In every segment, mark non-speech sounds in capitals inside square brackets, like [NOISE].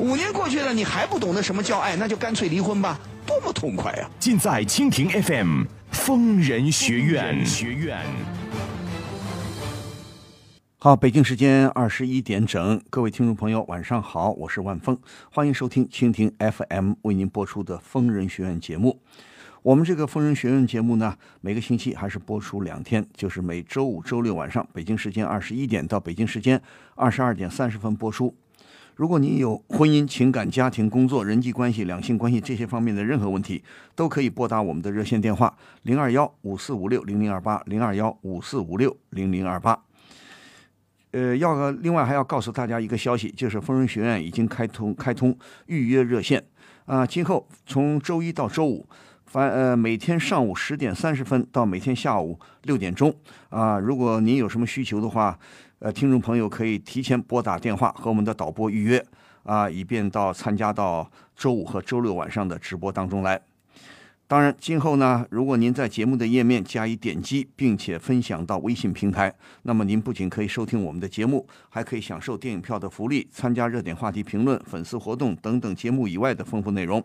五年过去了，你还不懂得什么叫爱，那就干脆离婚吧，多么痛快啊！尽在蜻蜓 FM 疯人学院。学院。好，北京时间二十一点整，各位听众朋友，晚上好，我是万峰，欢迎收听蜻蜓 FM 为您播出的《疯人学院》节目。我们这个《疯人学院》节目呢，每个星期还是播出两天，就是每周五、周六晚上，北京时间二十一点到北京时间二十二点三十分播出。如果您有婚姻、情感、家庭、工作、人际关系、两性关系这些方面的任何问题，都可以拨打我们的热线电话零二幺五四五六零零二八零二幺五四五六零零二八。呃，要另外还要告诉大家一个消息，就是疯人学院已经开通开通预约热线啊、今后从周一到周五，凡呃每天上午十点三十分到每天下午六点钟啊、如果您有什么需求的话，呃，听众朋友可以提前拨打电话和我们的导播预约啊、以便到参加到周五和周六晚上的直播当中来。当然，今后呢，如果您在节目的页面加以点击，并且分享到微信平台，那么您不仅可以收听我们的节目，还可以享受电影票的福利，参加热点话题评论、粉丝活动等等节目以外的丰富内容。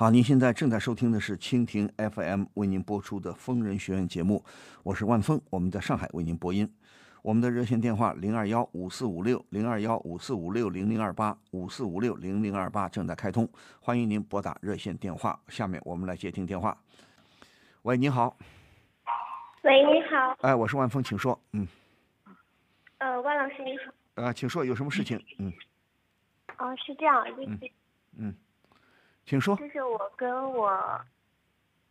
好，您现在正在收听的是蜻蜓 FM 为您播出的《疯人学院》节目，我是万峰，我们在上海为您播音。我们的热线电话零二幺五四五六零二幺五四五六零零二八五四五六零零二八正在开通，欢迎您拨打热线电话。下面我们来接听电话。喂，你好，喂，你好，哎，我是万峰，请说。嗯，呃，万老师你好，呃，请说，有什么事情？嗯哦，是这样，就是、嗯，请说。就是我跟我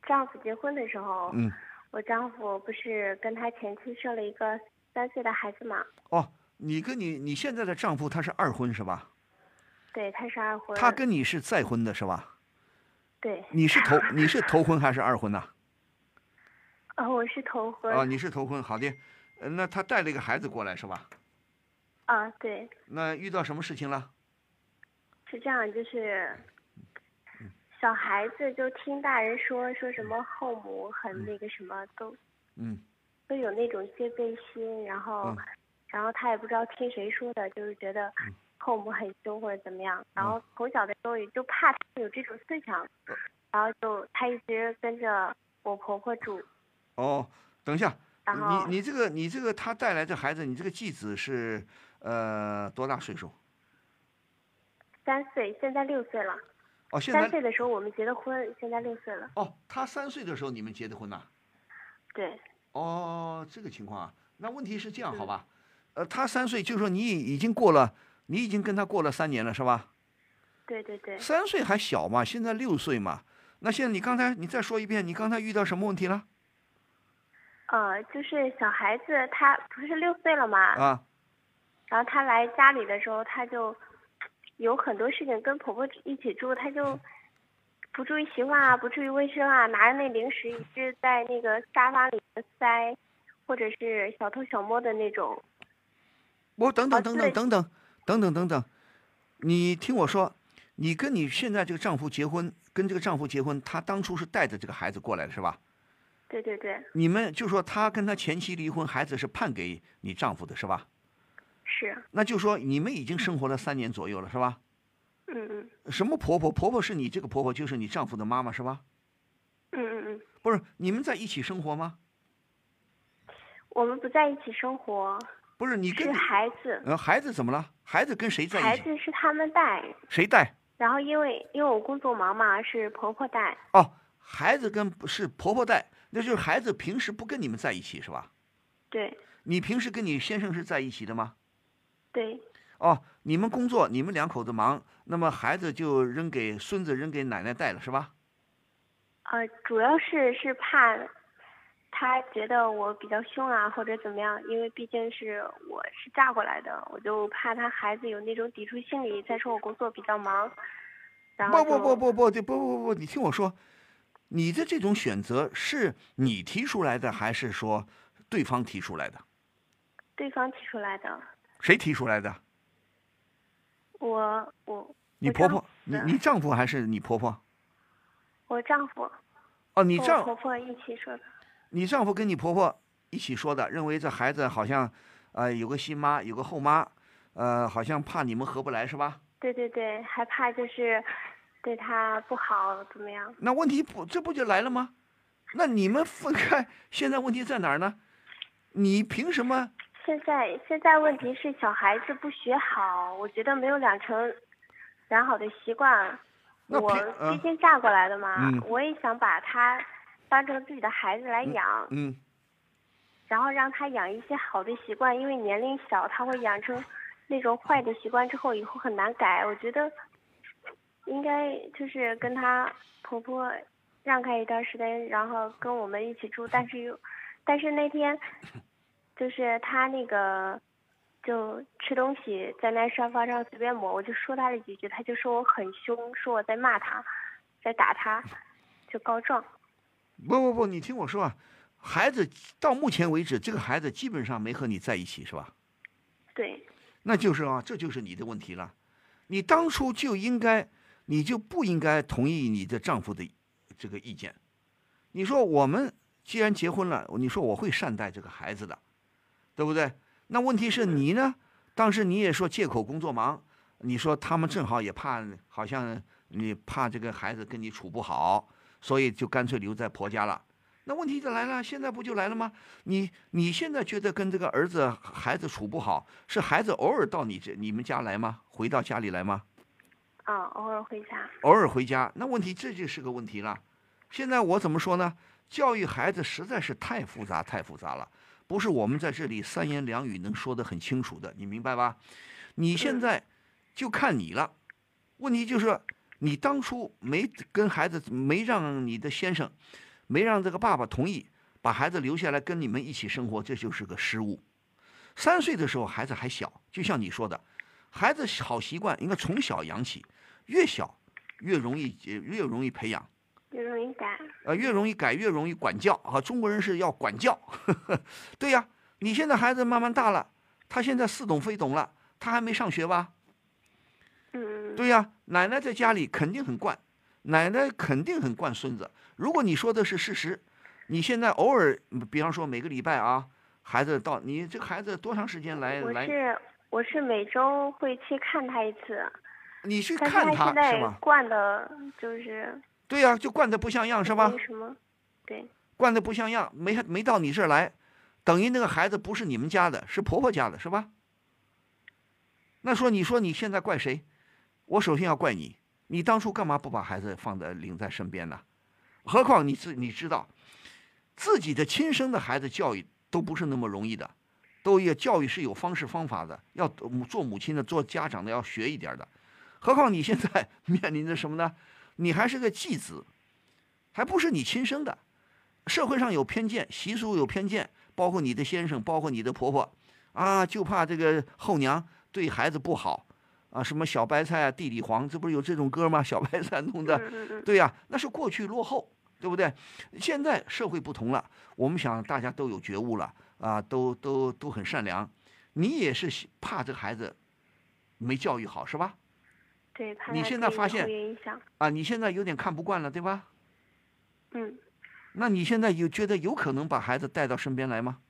丈夫结婚的时候，嗯，我丈夫不是跟他前妻生了一个三岁的孩子嘛？哦，你跟你你现在的丈夫他是二婚是吧？对，他是二婚。他跟你是再婚的是吧？对，你是头你是头婚还是二婚呐、呃，[LAUGHS] 我是头婚。啊，你是头婚，好的。呃那他带了一个孩子过来是吧？啊，对，那遇到什么事情了？是这样，就是小孩子就听大人说说什么后母很那个什么，都嗯。都有那种戒备心，然后，嗯。然后他也不知道听谁说的，就是觉得后母很凶或者怎么样，然后从小的时候也就怕他有这种思想，然后就他一直跟着我婆婆住，哦，等一下，你你这个你这个他带来这孩子，你这个继子是呃多大岁数？三岁，现在六岁了。哦，现在三岁的时候我们结的婚，现在六岁了。哦，他三岁的时候你们结的婚呐、对，哦，这个情况啊，那问题是这样，好嗯吧？呃，他三岁，就是说你已经过了，你已经跟他过了三年了，是吧？对对对，三岁还小嘛，现在六岁嘛。那现在你刚才你再说一遍，你刚才遇到什么问题了？呃，就是小孩子他不是六岁了嘛，啊，然后他来家里的时候，他就有很多事情跟婆婆一起住，她就不注意习惯啊，不注意卫生啊，拿着那零食一直在那个沙发里面塞，或者是小偷小摸的那种。我等等啊等等等等等等等等，你听我说，你跟你现在这个丈夫结婚，跟这个丈夫结婚，他当初是带着这个孩子过来的是吧？对对对，你们就说他跟他前妻离婚，孩子是判给你丈夫的是吧？是，那就说你们已经生活了三年左右了是吧？嗯嗯什么婆婆？婆婆是你这个婆婆，就是你丈夫的妈妈是吧？嗯嗯嗯，不是你们在一起生活吗？我们不在一起生活，不是你跟是孩子，呃孩子怎么了？孩子跟谁在一起？孩子是他们带，谁带？然后因为因为我工作忙嘛，是婆婆带，哦，孩子跟是婆婆带，那就是孩子平时不跟你们在一起是吧？对你平时跟你先生是在一起的吗？对哦，你们工作，你们两口子忙，那么孩子就扔给孙子扔给奶奶带了是吧？呃，主要是是怕他觉得我比较凶啊，或者怎么样，因为毕竟是我是嫁过来的，我就怕他孩子有那种抵触心理。再说我工作比较忙，然后不不就不不不，这不不不，你听我说，你的这种选择是你提出来的，还是说对方提出来的？对方提出来的，谁提出来的？我我你婆婆？你你丈夫还是你婆婆？我丈夫哦，你丈婆婆一起说的，你丈夫跟你婆婆一起说的，认为这孩子好像，呃，有个新妈，有个后妈，呃，好像怕你们合不来是吧？对对对，害怕就是对他不好怎么样？那问题不，这不就来了吗？那你们分开，现在问题在哪儿呢？你凭什么？现在现在问题是小孩子不学好，我觉得没有养成良好的习惯。我毕竟嫁过来的嘛，嗯。我也想把他当成自己的孩子来养，嗯，然后让他养一些好的习惯，因为年龄小，他会养成那种坏的习惯之后，以后很难改。我觉得应该就是跟他婆婆让开一段时间，然后跟我们一起住，但是又，但是那天就是他那个就吃东西在那沙发上随便抹，我就说他了几句，他就说我很凶，说我在骂他，在打他，就告状。不不不，你听我说啊，孩子到目前为止，这个孩子基本上没和你在一起是吧？对，那就是啊，这就是你的问题了。你当初就应该，你就不应该同意你的丈夫的这个意见。你说我们既然结婚了，你说我会善待这个孩子的，对不对？那问题是你呢？当时你也说借口工作忙，你说他们正好也怕，好像你怕这个孩子跟你处不好，所以就干脆留在婆家了。那问题就来了，现在不就来了吗？你你现在觉得跟这个儿子孩子处不好，是孩子偶尔到你这你们家来吗？回到家里来吗？啊，偶尔回家。偶尔回家，那问题这就是个问题了。现在我怎么说呢？教育孩子实在是太复杂，太复杂了，不是我们在这里三言两语能说得很清楚的，你明白吧？你现在就看你了。问题就是你当初没跟孩子，没让你的先生，没让这个爸爸同意把孩子留下来跟你们一起生活，这就是个失误。三岁的时候孩子还小，就像你说的，孩子好习惯应该从小养起，越小越容易呃越容易培养。越容易改。呃，越容易改，越容易管教啊！中国人是要管教，[LAUGHS] 对呀。你现在孩子慢慢大了，他现在似懂非懂了，他还没上学吧？嗯，对呀，奶奶在家里肯定很惯，奶奶肯定很惯孙子。如果你说的是事实，你现在偶尔，比方说每个礼拜啊，孩子到你这个孩子多长时间来来？我是我是每周会去看他一次，你去看他现在？惯的就是对呀，就惯的不像样是吧？什么，对，惯的不像样，没没到你这儿来，等于那个孩子不是你们家的，是婆婆家的，是吧？那说你说你现在怪谁？我首先要怪你，你当初干嘛不把孩子放在领在身边呢？何况你自你知道，自己的亲生的孩子教育都不是那么容易的，都也教育是有方式方法的，要做母亲的、做家长的要学一点的。何况你现在 [LAUGHS] 面临着什么呢？你还是个继子，还不是你亲生的。社会上有偏见，习俗有偏见，包括你的先生，包括你的婆婆，啊，就怕这个后娘对孩子不好，啊，什么小白菜啊，地里黄，这不是有这种歌吗？小白菜 [LAUGHS] 弄的，对呀、那是过去落后，对不对？现在社会不同了，我们想大家都有觉悟了，啊，都都都很善良，你也是怕这个孩子没教育好，是吧？对，怕你现在发现啊，你现在有点看不惯了，对吧？嗯，那你现在有觉得有可能把孩子带到身边来吗？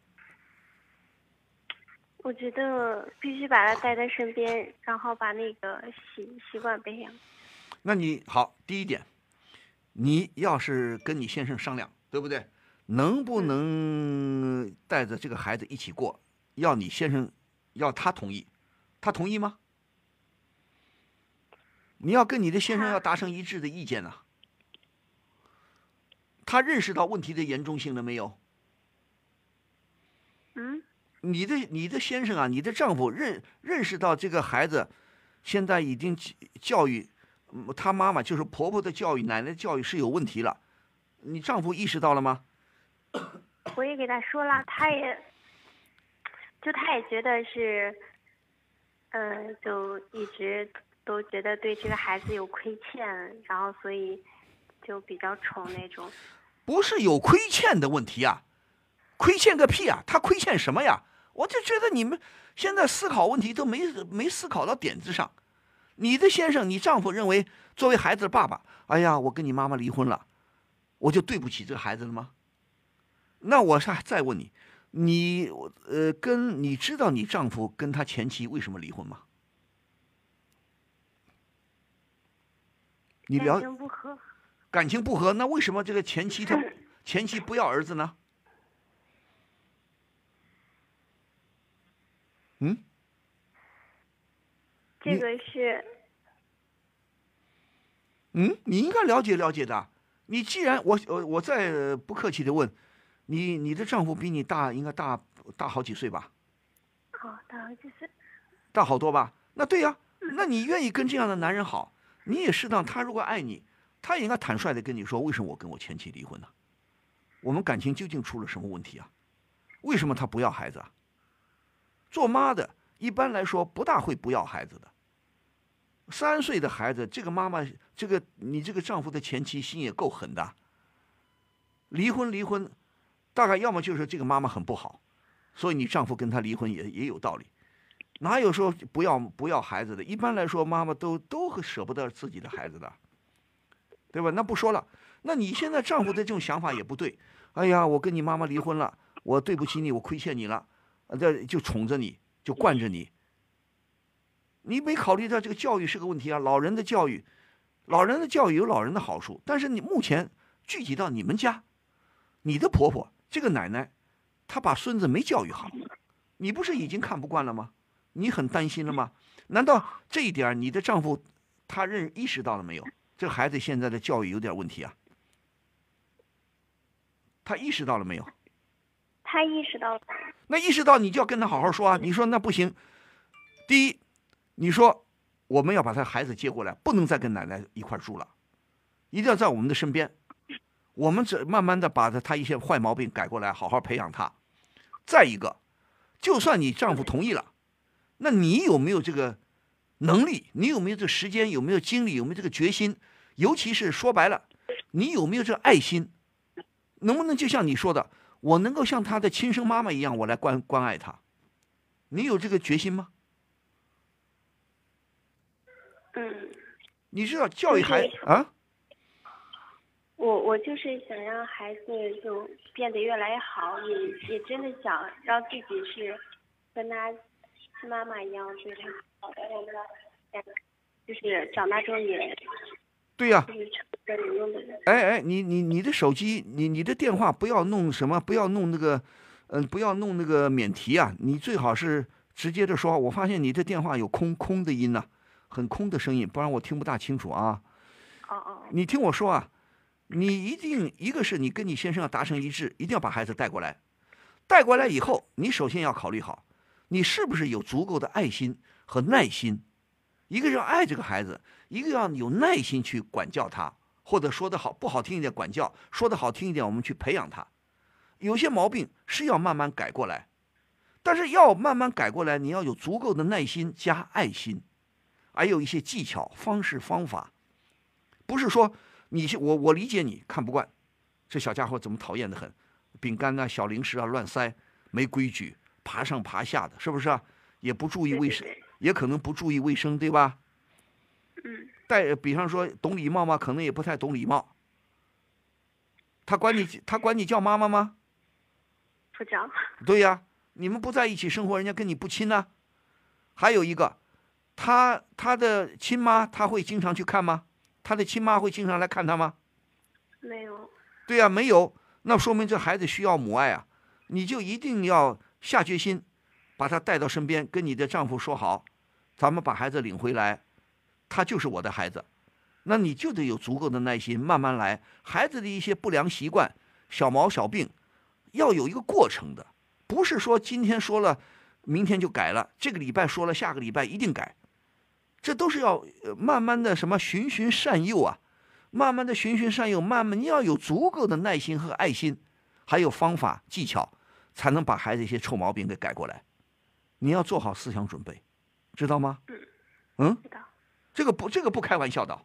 我觉得必须把他带在身边，然后把那个习习惯培养。那你好，第一点，你要是跟你先生商量，对不对？能不能带着这个孩子一起过？要你先生，要他同意，他同意吗？你要跟你的先生要达成一致的意见呐。他认识到问题的严重性了没有？嗯，你的你的先生啊，你的丈夫认认识到这个孩子现在已经教育他妈妈就是婆婆的教育、奶奶的教育是有问题了，你丈夫意识到了吗？我也给他说了，他也，就他也觉得是，嗯，就一直都觉得对这个孩子有亏欠，然后所以就比较宠那种。不是有亏欠的问题啊，亏欠个屁啊！他亏欠什么呀？我就觉得你们现在思考问题都没没思考到点子上。你的先生，你丈夫认为作为孩子的爸爸，哎呀，我跟你妈妈离婚了，我就对不起这个孩子了吗？那我再再问你，你呃，跟你知道你丈夫跟他前妻为什么离婚吗？你了感情不和，感情不和，那为什么这个前妻他 [LAUGHS] 前妻不要儿子呢？嗯，这个是嗯，你应该了解了解的。你既然我我我再不客气的问，你你的丈夫比你大，应该大大好几岁吧？哦，大好几岁，大好多吧？那对呀、那你愿意跟这样的男人好，你也适当。他如果爱你，他也应该坦率的跟你说，为什么我跟我前妻离婚呢？我们感情究竟出了什么问题啊？为什么他不要孩子啊？做妈的一般来说不大会不要孩子的。三岁的孩子，这个妈妈，这个你这个丈夫的前妻心也够狠的。离婚离婚，大概要么就是这个妈妈很不好，所以你丈夫跟她离婚也也有道理。哪有说不要不要孩子的？一般来说，妈妈都都会舍不得自己的孩子的，对吧？那不说了，那你现在丈夫的这种想法也不对。哎呀，我跟你妈妈离婚了，我对不起你，我亏欠你了，这就宠着你，就惯着你。你没考虑到这个教育是个问题啊，老人的教育，老人的教育有老人的好处，但是你目前具体到你们家，你的婆婆这个奶奶，她把孙子没教育好，你不是已经看不惯了吗？你很担心了吗？难道这一点你的丈夫他认意识到了没有？这个孩子现在的教育有点问题啊，他意识到了没有？他意识到了，那意识到你就要跟他好好说啊！你说那不行，第一，你说我们要把他孩子接过来，不能再跟奶奶一块儿住了，一定要在我们的身边。我们这慢慢的把他他一些坏毛病改过来，好好培养他。再一个，就算你丈夫同意了，那你有没有这个能力？你有没有这时间？有没有精力？有没有这个决心？尤其是说白了，你有没有这个爱心？能不能就像你说的，我能够像他的亲生妈妈一样，我来关关爱他？你有这个决心吗？嗯，你知道教育孩对啊？我我就是想让孩子就变得越来越好，也也真的想让自己是跟他亲妈妈一样对他好的，让他就是长大之后也对呀。哎哎，你你你的手机，你你的电话不要弄什么，不要弄那个，嗯、不要弄那个免提啊，你最好是直接的说。我发现你的电话有空空的音呐、很空的声音，不然我听不大清楚啊。哦哦，你听我说啊，你一定一个是你跟你先生要达成一致，一定要把孩子带过来。带过来以后，你首先要考虑好，你是不是有足够的爱心和耐心。一个要爱这个孩子，一个要有耐心去管教他，或者说的好不好听一点管教，说的好听一点，我们去培养他。有些毛病是要慢慢改过来，但是要慢慢改过来，你要有足够的耐心加爱心，还有一些技巧、方式、方法。不是说你我我理解你看不惯，这小家伙怎么讨厌的很，饼干啊、小零食啊乱塞，没规矩，爬上爬下的，是不是啊？也不注意卫生，也可能不注意卫生，对吧？嗯，带比方说懂礼貌吗？可能也不太懂礼貌。他管你 [LAUGHS] 他管你叫妈妈吗？不叫，对呀，你们不在一起生活，人家跟你不亲呢、还有一个，他他的亲妈他会经常去看吗？他的亲妈会经常来看他吗？没有，对呀、没有。那说明这孩子需要母爱啊，你就一定要下决心，把他带到身边，跟你的丈夫说好，咱们把孩子领回来，他就是我的孩子。那你就得有足够的耐心，慢慢来。孩子的一些不良习惯、小毛小病，要有一个过程的，不是说今天说了，明天就改了。这个礼拜说了，下个礼拜一定改，这都是要慢慢的什么循循善诱啊，慢慢的循循善诱，慢慢你要有足够的耐心和爱心，还有方法技巧，才能把孩子一些臭毛病给改过来。你要做好思想准备，知道吗？嗯，知道。这个不，这个不开玩笑的。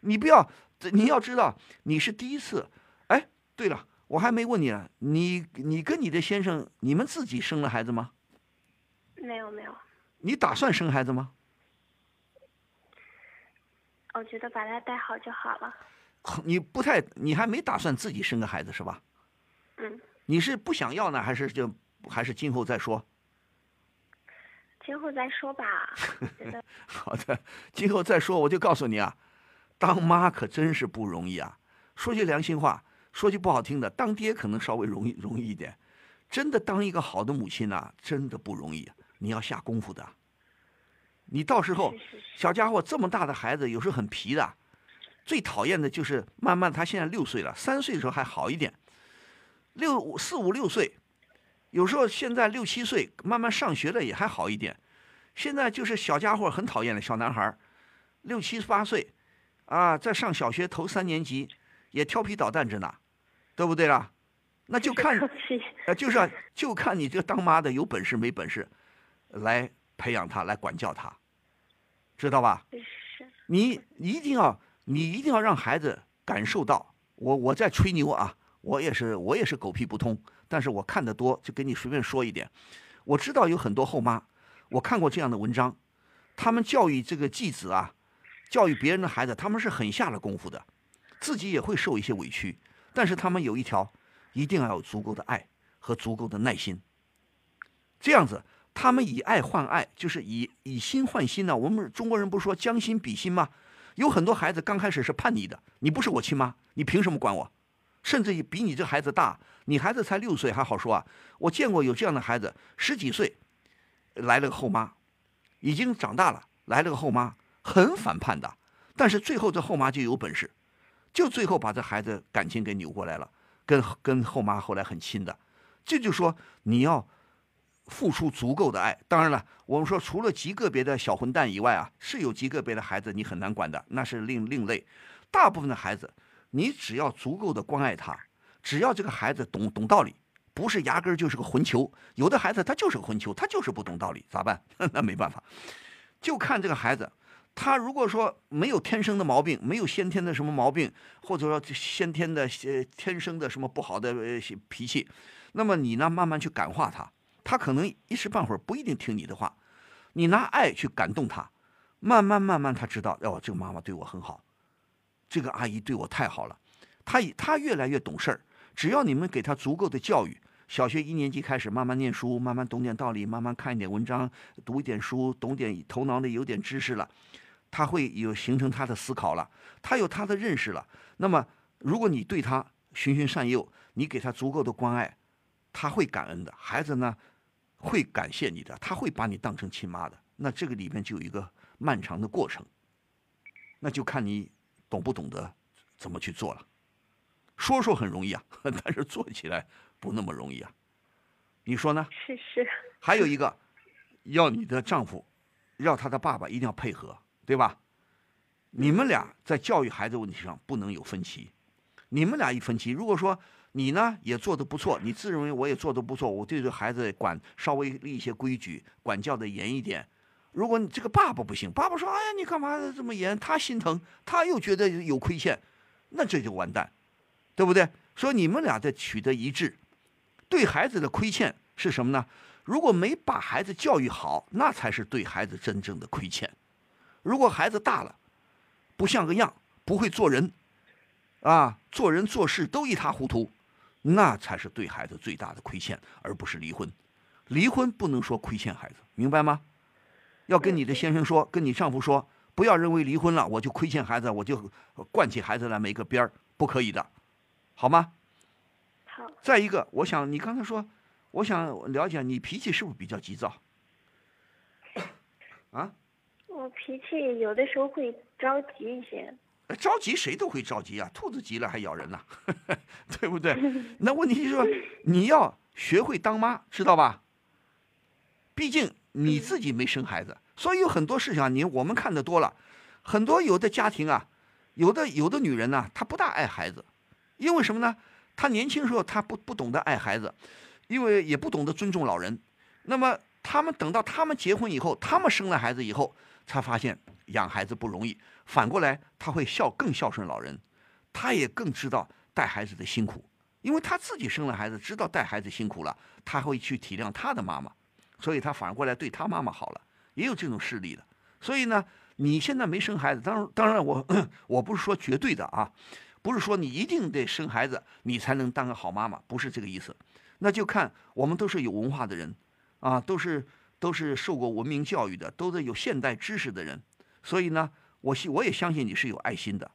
你不要，你要知道你是第一次。哎，对了，我还没问你呢，你你跟你的先生，你们自己生了孩子吗？没有没有。你打算生孩子吗？我觉得把他带好就好了。你不太，你还没打算自己生个孩子是吧？嗯。你是不想要呢，还是就还是今后再说？今后再说吧。[LAUGHS] 好的，今后再说，我就告诉你啊。当妈可真是不容易啊！说句良心话，说句不好听的，当爹可能稍微容易容易一点。真的当一个好的母亲呐，真的不容易，你要下功夫的。你到时候，小家伙这么大的孩子，有时候很皮的。最讨厌的就是慢慢，他现在六岁了，三岁的时候还好一点，六四五六岁，有时候现在六七岁，慢慢上学的也还好一点。现在就是小家伙很讨厌的小男孩，六七八岁。啊，在上小学头三年级，也调皮捣蛋着呢，对不对啦？那就看，呃，就是啊，就看你这当妈的有本事没本事，来培养他，来管教他，知道吧？你一定要，你一定要让孩子感受到，我我在吹牛啊，我也是我也是狗屁不通，但是我看得多，就给你随便说一点。我知道有很多后妈，我看过这样的文章，他们教育这个继子啊。教育别人的孩子，他们是很下了功夫的，自己也会受一些委屈，但是他们有一条，一定要有足够的爱和足够的耐心。这样子，他们以爱换爱，就是以以心换心呢。我们中国人不是说将心比心吗？有很多孩子刚开始是叛逆的，你不是我亲妈，你凭什么管我？甚至于比你这孩子大，你孩子才六岁还好说啊。我见过有这样的孩子，十几岁来了个后妈，已经长大了，来了个后妈。很反叛的，但是最后这后妈就有本事，就最后把这孩子感情给扭过来了，跟跟后妈后来很亲的。这就说你要付出足够的爱。当然了，我们说除了极个别的小混蛋以外啊，是有极个别的孩子你很难管的，那是另另类。大部分的孩子，你只要足够的关爱他，只要这个孩子懂懂道理，不是压根儿就是个混球。有的孩子他就是个混球，他就是不懂道理，咋办？[LAUGHS] 那没办法，就看这个孩子。他如果说没有天生的毛病，没有先天的什么毛病，或者说先天的呃天生的什么不好的脾气，那么你呢慢慢去感化他，他可能一时半会儿不一定听你的话，你拿爱去感动他，慢慢慢慢他知道哦，这个妈妈对我很好，这个阿姨对我太好了，他他越来越懂事儿，只要你们给她足够的教育。小学一年级开始慢慢念书，慢慢懂点道理，慢慢看一点文章，读一点书，懂点头脑里有点知识了，他会有形成他的思考了，他有他的认识了。那么，如果你对他循循善诱，你给他足够的关爱，他会感恩的。孩子呢，会感谢你的，他会把你当成亲妈的。那这个里面就有一个漫长的过程，那就看你懂不懂得怎么去做了。说说很容易啊，[LAUGHS] 但是做起来。不那么容易啊，你说呢？是是。还有一个，要你的丈夫，要他的爸爸一定要配合，对吧？你们俩在教育孩子问题上不能有分歧。你们俩一分歧，如果说你呢也做的不错，你自认为我也做的不错，我对这孩子管稍微立一些规矩，管教的严一点。如果你这个爸爸不行，爸爸说：“哎呀，你干嘛这么严？”他心疼，他又觉得有亏欠，那这就完蛋，对不对？说你们俩在取得一致。对孩子的亏欠是什么呢？如果没把孩子教育好，那才是对孩子真正的亏欠。如果孩子大了，不像个样，不会做人，啊，做人做事都一塌糊涂，那才是对孩子最大的亏欠，而不是离婚。离婚不能说亏欠孩子，明白吗？要跟你的先生说，跟你丈夫说，不要认为离婚了我就亏欠孩子，我就惯起孩子来没个边儿，不可以的，好吗？好，再一个，我想你刚才说，我想了解你脾气是不是比较急躁？啊？我脾气有的时候会着急一些。呃着急谁都会着急啊，兔子急了还咬人呢，[LAUGHS] 对不对？那问题就是说，[LAUGHS] 你要学会当妈，知道吧？毕竟你自己没生孩子，所以有很多事情啊，你我们看得多了，很多有的家庭啊，有的有的女人呢，她不大爱孩子，因为什么呢？她年轻时候她不不懂得爱孩子，因为也不懂得尊重老人。那么他们等到他们结婚以后，他们生了孩子以后，才发现养孩子不容易。反过来，他会孝更孝顺老人，他也更知道带孩子的辛苦，因为他自己生了孩子，知道带孩子辛苦了，他会去体谅他的妈妈，所以他反过来对他妈妈好了，也有这种事例的。所以呢，你现在没生孩子，当然当然我 [COUGHS] 我不是说绝对的啊，不是说你一定得生孩子你才能当个好妈妈，不是这个意思。那就看我们都是有文化的人，啊，都是都是受过文明教育的，都是有现代知识的人，所以呢，我信我也相信你是有爱心的。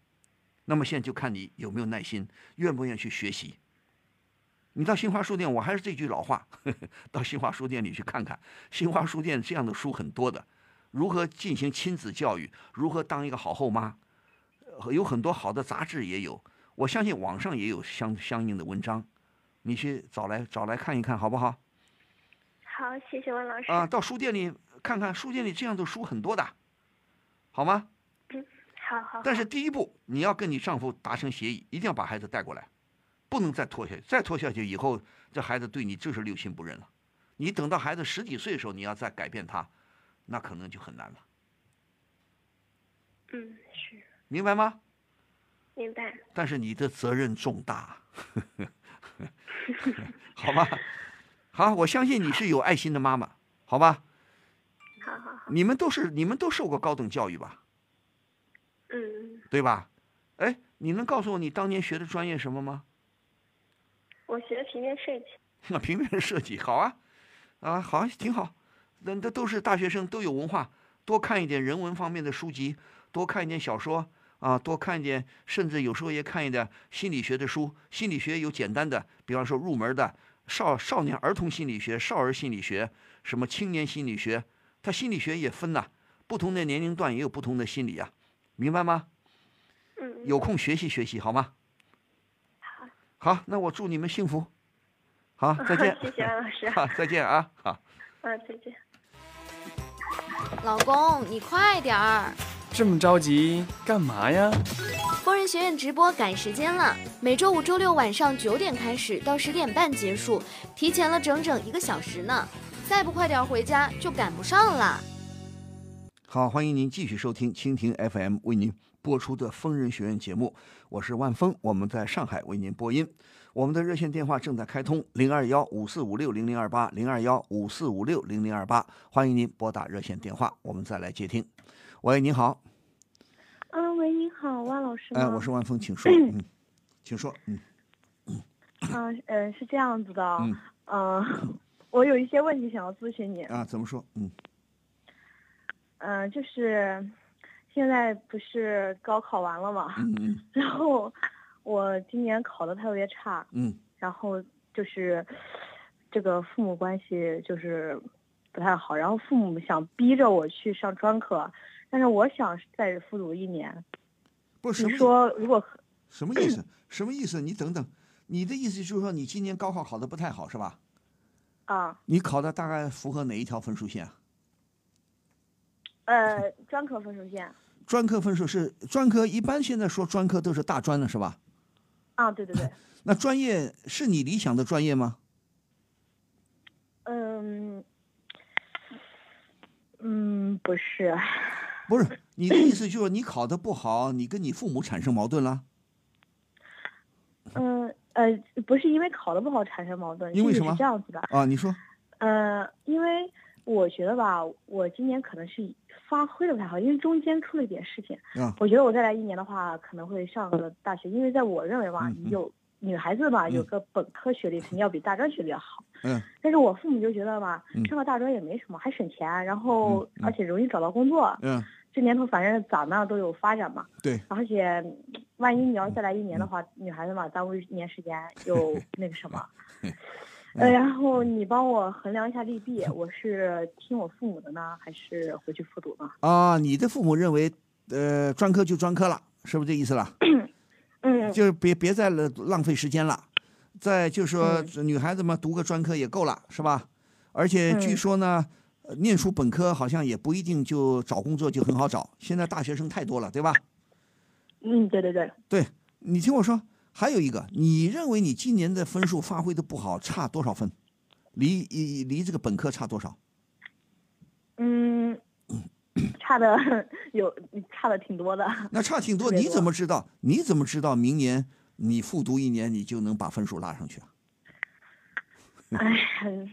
那么现在就看你有没有耐心，愿不愿意去学习。你到新华书店，我还是这句老话，呵呵到新华书店里去看看，新华书店这样的书很多的，如何进行亲子教育，如何当一个好后妈，呃有很多好的杂志也有，我相信网上也有相相应的文章，你去找来找来看一看，好不好？好，谢谢温老师。啊，到书店里看看，书店里这样的书很多的，好吗？嗯好好。但是第一步，你要跟你丈夫达成协议，一定要把孩子带过来，不能再拖下去。再拖下去以后，这孩子对你就是六亲不认了。你等到孩子十几岁的时候，你要再改变他，那可能就很难了，嗯，是明白吗？明白。但是你的责任重大，[LAUGHS] 好吧？好，我相信你是有爱心的妈妈，好吧？好好好。你们都是你们都受过高等教育吧？嗯，对吧？哎，你能告诉我你当年学的专业什么吗？我学 [LAUGHS] 平面设计。那平面设计好啊，啊好，挺好。那那都是大学生，都有文化，多看一点人文方面的书籍，多看一点小说啊，多看一点，甚至有时候也看一点心理学的书。心理学有简单的，比方说入门的少少年儿童心理学、少儿心理学，什么青年心理学，它心理学也分呐、不同的年龄段也有不同的心理啊，明白吗？嗯，有空学习学习好吗？好。那我祝你们幸福。好，再见。[LAUGHS] 谢谢安老师。[LAUGHS] 好，再见啊！好。嗯，再见。老公，你快点儿！这么着急干嘛呀？疯人学院直播赶时间了，每周五、周六晚上九点开始，到十点半结束，提前了整整一个小时呢。再不快点回家，就赶不上了。好，欢迎您继续收听蜻蜓 FM 为您播出的疯人学院节目，我是万峰，我们在上海为您播音。我们的热线电话正在开通，零二幺五四五六零零二八，零二幺五四五六零零二八，欢迎您拨打热线电话，我们再来接听。喂，你好，嗯，喂，你好，万老师吗？哎，我是万峰，请说，[CLEARS THROAT] 嗯，请说，嗯。嗯呃，是这样子的，嗯。嗯，[LAUGHS] 我有一些问题想要咨询你，啊，怎么说？嗯。嗯，就是现在不是高考完了嘛，嗯嗯 [LAUGHS] 然后我今年考的特别差，嗯然后就是这个父母关系就是不太好，然后父母想逼着我去上专科，但是我想再复读一年。不是你说如果什么意思？什么意思？你等等，你的意思就是说你今年高考考的不太好是吧？啊你考的大概符合哪一条分数线啊？呃专科分数线专科分数是专科，一般现在说专科都是大专了是吧？啊，对对对，[LAUGHS] 那专业是你理想的专业吗？嗯嗯不是，不是，你的意思就是你考的不好，你跟你父母产生矛盾了？嗯呃不是因为考的不好产生矛盾，因为什么是这样子的，啊，你说，呃，因为我觉得吧，我今年可能是发挥的不太好，因为中间出了一点事情。啊我觉得我再来一年的话，可能会上个大学，因为在我认为吧，有女孩子吧，嗯有个本科学历肯定要比大专学历要好。嗯但是我父母就觉得吧嗯，上个大专也没什么，还省钱，然后而且容易找到工作。嗯，这年头反正咋那都有发展嘛，对，而且万一你要再来一年的话，女孩子嘛，耽误一年时间又那个什么。[LAUGHS] 呃，然后你帮我衡量一下利弊，我是听我父母的呢，还是回去复读呢？啊，你的父母认为，呃，专科就专科了，是不是这意思了？嗯，就是别别再了浪费时间了。再就是说，嗯女孩子嘛，读个专科也够了，是吧？而且据嗯说呢，呃念书本科好像也不一定就找工作就很好找，现在大学生太多了，对吧？嗯，对对对，对你听我说，还有一个，你认为你今年的分数发挥的不好，差多少分？离离离这个本科差多少？嗯，差的有差的挺多的。那差挺多，你怎么知道？你怎么知道明年你复读一年，你就能把分数拉上去啊？哎，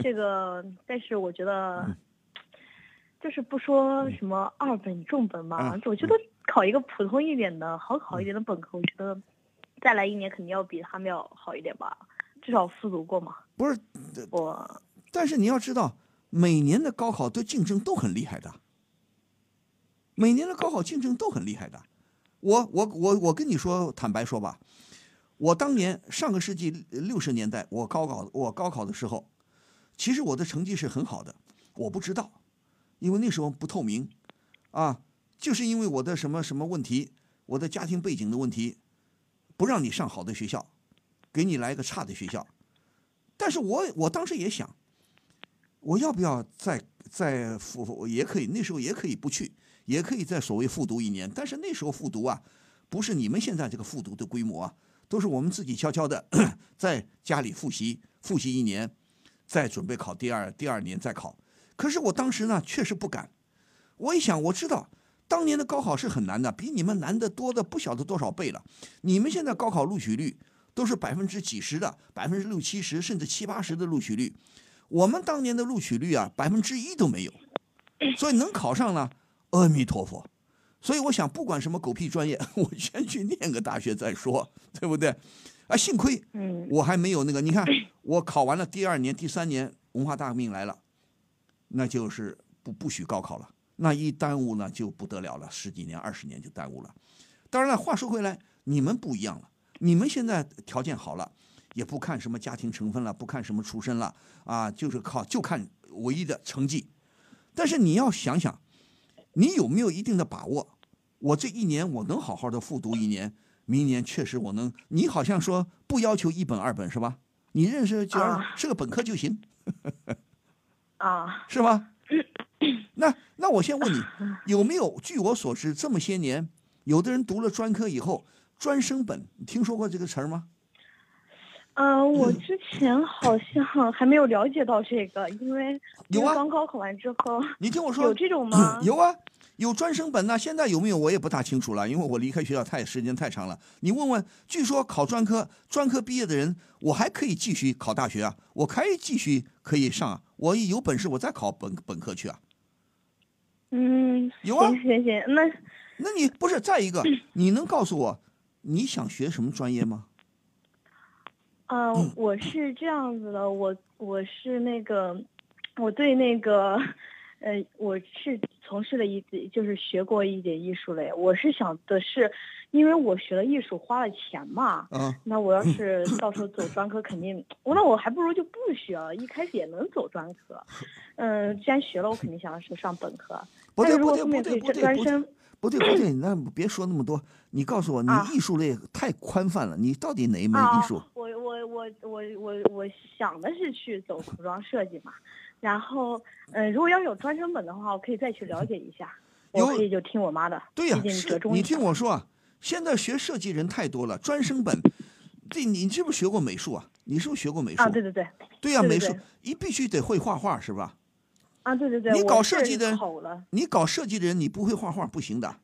这个，但是我觉得，嗯就是不说什么二本重本嘛，嗯我觉得考一个普通一点的、好考一点的本科，我觉得再来一年肯定要比他们要好一点吧，至少复读过嘛。不是，我但是你要知道，每年的高考的竞争都很厉害的，每年的高考竞争都很厉害的。我我我我跟你说，坦白说吧，我当年上个世纪六十年代，我高考我高考的时候，其实我的成绩是很好的，我不知道，因为那时候不透明，啊，就是因为我的什么什么问题，我的家庭背景的问题，不让你上好的学校，给你来一个差的学校。但是我我当时也想，我要不要再再复也可以，那时候也可以不去，也可以在所谓复读一年。但是那时候复读啊，不是你们现在这个复读的规模啊，都是我们自己悄悄的 [COUGHS] 在家里复习，复习一年，再准备考第二第二年再考。可是我当时呢，确实不敢。我一想，我知道当年的高考是很难的，比你们难的多的不晓得多少倍了。你们现在高考录取率都是百分之几十的，百分之六七十甚至七八十的录取率，我们当年的录取率啊，百分之一都没有。所以能考上呢，阿弥陀佛。所以我想，不管什么狗屁专业，[LAUGHS] 我先去念个大学再说，对不对？啊，幸亏嗯我还没有那个，你看我考完了第二年、第三年，文化大革命来了，那就是不不许高考了。那一耽误呢，就不得了了，十几年、二十年就耽误了。当然了，话说回来，你们不一样了，你们现在条件好了，也不看什么家庭成分了，不看什么出身了，啊，就是靠就看唯一的成绩。但是你要想想，你有没有一定的把握？我这一年我能好好的复读一年，明年确实我能。你好像说不要求一本二本是吧？你认识只要啊是个本科就行，啊，[LAUGHS] 是吗？[CLEARS THROAT] 那那我先问你，有没有？据我所知，这么些年，有的人读了专科以后，专升本，你听说过这个词儿吗？嗯、我之前好像还没有了解到这个，因为 [CLEARS THROAT] 有啊高考完之后，你听我 [LAUGHS] 说，有这种吗？[CLEARS THROAT] 有啊，有专升本呐、现在有没有我也不大清楚了，因为我离开学校太时间太长了。你问问，据说考专科，专科毕业的人，我还可以继续考大学啊，我可以继续可以上啊，我有本事我再考本本科去啊。嗯，有啊行行行，那那你不是再一个，你能告诉我你想学什么专业吗？嗯、我是这样子的，我我是那个，我对那个，呃，我是从事了一就是学过一点艺术类，我是想的是，因为我学了艺术花了钱嘛，啊，那我要是到时候走专科，肯定，我那我还不如就不学了，一开始也能走专科。嗯，既然学了，我肯定想要是上本科。不对不对不对不对不对专升，不对不对，那别说那么多，你告诉我，你啊艺术类太宽泛了，你到底哪一门啊艺术？我我我我我我想的是去走服装设计嘛，然后嗯、呃如果要有专升本的话，我可以再去了解一下。有我可以就听我妈的，对呀、是你听我说啊，现在学设计人太多了，专升本，这你是不是学过美术啊？你是不是学过美术？啊，对对对，对呀、美术对对对一必须得会画画是吧？啊对对对，你搞设计的你搞设计的人，你不会画画不行的。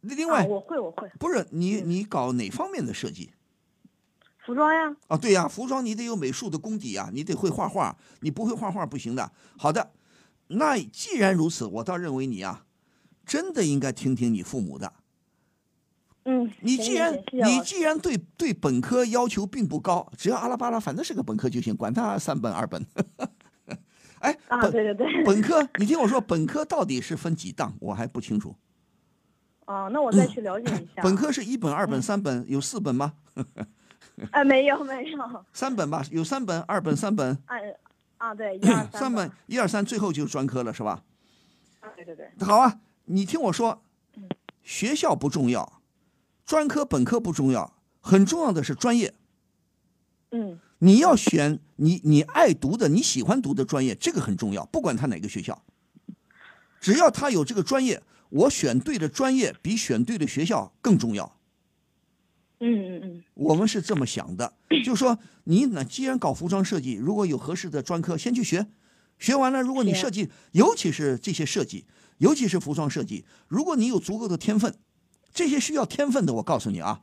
另外，啊，我会我会不是你嗯你搞哪方面的设计？服装呀，啊，对呀、服装你得有美术的功底啊，你得会画画，你不会画画不行的。好的，那既然如此，我倒认为你啊，真的应该听听你父母的。嗯，你既然你既然对对本科要求并不高，只要阿拉巴拉，反正是个本科就行，管他三本二本。[LAUGHS] 哎，啊，本对对对，本科，你听我说，本科到底是分几档？我还不清楚。哦，那我再去了解一下。本科是一本、二本、三本，有四本吗？哎，没有没有。三本吧，有三本、二本、三本。哎，啊，对，一二三。三本，一二三，最后就是专科了，是吧？啊，对对对。好啊，你听我说，学校不重要，专科、本科不重要，很重要的是专业。嗯。你要选你你爱读的、你喜欢读的专业，这个很重要，不管他哪个学校，只要他有这个专业，我选对的专业比选对的学校更重要。嗯嗯嗯，我们是这么想的，就是说你呢，既然搞服装设计，如果有合适的专科，先去学，学完了，如果你设计，尤其是这些设计，尤其是服装设计，如果你有足够的天分，这些需要天分的，我告诉你啊。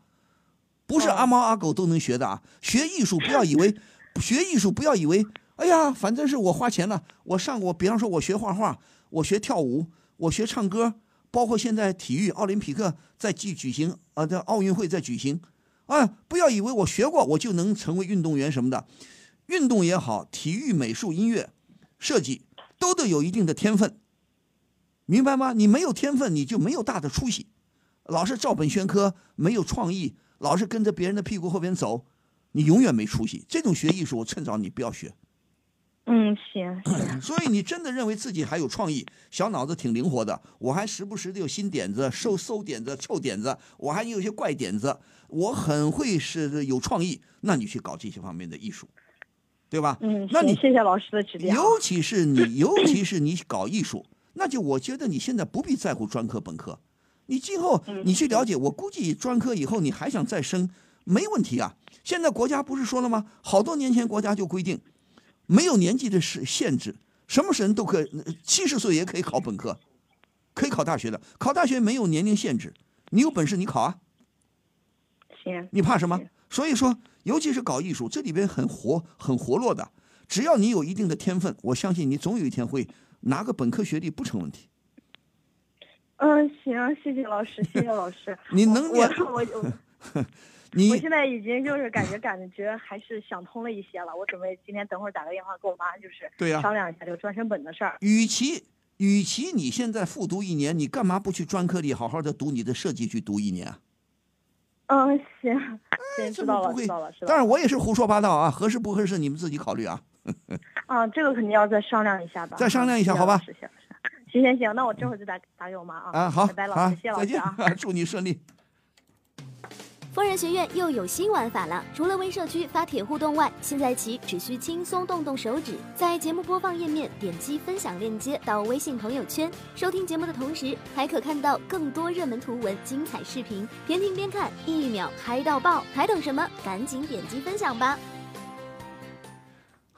不是阿猫阿狗都能学的啊！学艺术不要以为，[LAUGHS] 学艺术不要以为，哎呀，反正是我花钱了，我上过，比方说我学画画，我学跳舞，我学唱歌，包括现在体育奥林匹克在举举行，啊，这奥运会在举行，啊，不要以为我学过我就能成为运动员什么的，运动也好，体育、美术、音乐、设计都得有一定的天分，明白吗？你没有天分，你就没有大的出息，老是照本宣科，没有创意。老是跟着别人的屁股后边走，你永远没出息。这种学艺术，趁早你不要学。嗯，行行。[CLEARS THROAT] 所以你真的认为自己还有创意，小脑子挺灵活的，我还时不时的有新点子、馊馊点子、臭点子，我还有些怪点子，我很会是有创意。那你去搞这些方面的艺术，对吧？嗯，那你谢谢老师的指点。尤其是你，尤其是你搞艺术，那就我觉得你现在不必在乎专科本科。你今后你去了解，我估计专科以后你还想再升，没问题啊。现在国家不是说了吗？好多年前国家就规定，没有年纪的是限制，什么人都可以，七十岁也可以考本科，可以考大学的。考大学没有年龄限制，你有本事你考啊。行。你怕什么？所以说，尤其是搞艺术，这里边很活很活络的。只要你有一定的天分，我相信你总有一天会拿个本科学历不成问题。嗯，行，谢谢老师，谢谢老师。[LAUGHS] 你能我我我，[LAUGHS] 你我现在已经就是感觉感觉还是想通了一些了。我准备今天等会儿打个电话给我妈，就是对呀，商量一下这个专升本的事儿。与其与其你现在复读一年，你干嘛不去专科里好好的读你的设计去读一年啊？嗯，行，行，知道了，知道了，知道了。当然我也是胡说八道啊，合适不合适你们自己考虑啊。[LAUGHS] 啊，这个肯定要再商量一下的。再商量一下，好吧？行行行，那我这会儿就打打给我妈啊。啊，好，拜拜，老师，谢谢老师啊，祝你顺利。[LAUGHS] 疯人学院又有新玩法了，除了微社区发帖互动外，现在起只需轻松动动手指，在节目播放页面点击分享链接到微信朋友圈，收听节目的同时，还可看到更多热门图文、精彩视频，边听边看，一秒嗨到爆，还等什么？赶紧点击分享吧。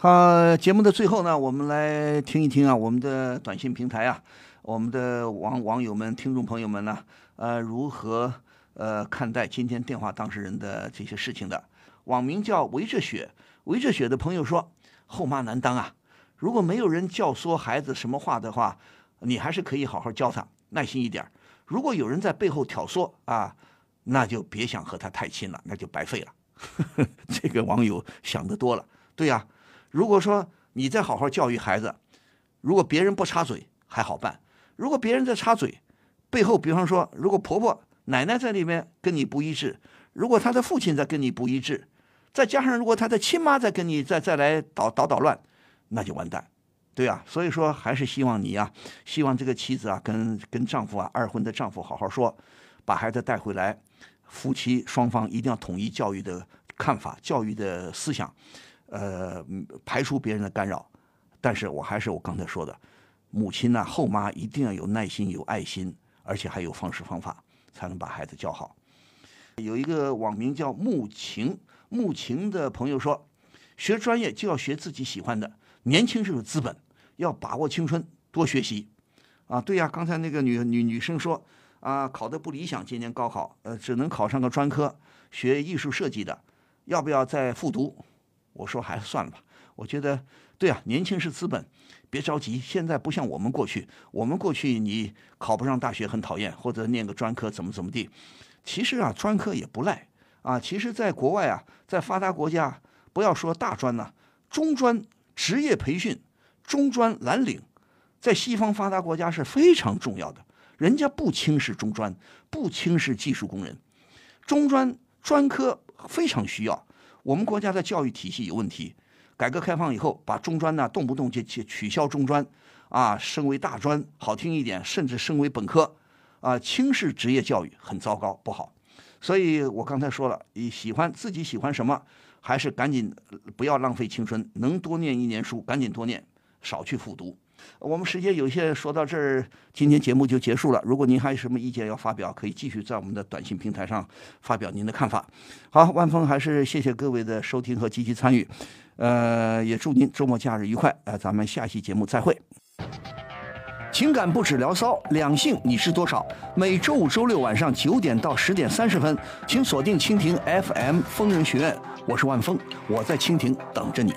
好，节目的最后呢，我们来听一听啊，我们的短信平台啊，我们的网网友们、听众朋友们呢，呃，如何呃看待今天电话当事人的这些事情的？网名叫围着雪，围着雪的朋友说，后妈难当啊，如果没有人教唆孩子什么话的话，你还是可以好好教他，耐心一点。如果有人在背后挑唆啊，那就别想和他太亲了，那就白费了。[LAUGHS] 这个网友想的多了，对呀。如果说你再好好教育孩子，如果别人不插嘴还好办；如果别人在插嘴，背后，比方说，如果婆婆、奶奶在里面跟你不一致，如果他的父亲在跟你不一致，再加上如果他的亲妈在跟你再再来捣捣捣乱，那就完蛋，对啊。所以说，还是希望你啊，希望这个妻子啊，跟跟丈夫啊，二婚的丈夫好好说，把孩子带回来，夫妻双方一定要统一教育的看法、教育的思想。呃，排除别人的干扰，但是我还是我刚才说的，母亲呢，后妈一定要有耐心、有爱心，而且还有方式方法，才能把孩子教好。有一个网名叫木晴木晴的朋友说，学专业就要学自己喜欢的，年轻是有资本，要把握青春，多学习。啊，对呀，刚才那个女女女生说，啊，考的不理想，今年高考，呃，只能考上个专科，学艺术设计的，要不要再复读？我说还是算了吧，我觉得对啊，年轻是资本，别着急。现在不像我们过去，我们过去你考不上大学很讨厌，或者念个专科怎么怎么地。其实啊，专科也不赖啊。其实，在国外啊，在发达国家，不要说大专了，中专职业培训、中专蓝领，在西方发达国家是非常重要的。人家不轻视中专，不轻视技术工人，中专专科非常需要。我们国家的教育体系有问题，改革开放以后，把中专呢动不动就取取消中专，啊，升为大专，好听一点，甚至升为本科，啊，轻视职业教育很糟糕，不好。所以我刚才说了，你喜欢自己喜欢什么，还是赶紧不要浪费青春，能多念一年书，赶紧多念，少去复读。我们时间有限，说到这儿，今天节目就结束了。如果您还有什么意见要发表，可以继续在我们的短信平台上发表您的看法。好，万峰还是谢谢各位的收听和积极参与，呃，也祝您周末假日愉快。呃，咱们下期节目再会。情感不止聊骚，两性你是多少？每周五、周六晚上九点到十点三十分，请锁定蜻蜓 FM 疯人学院，我是万峰，我在蜻蜓等着你。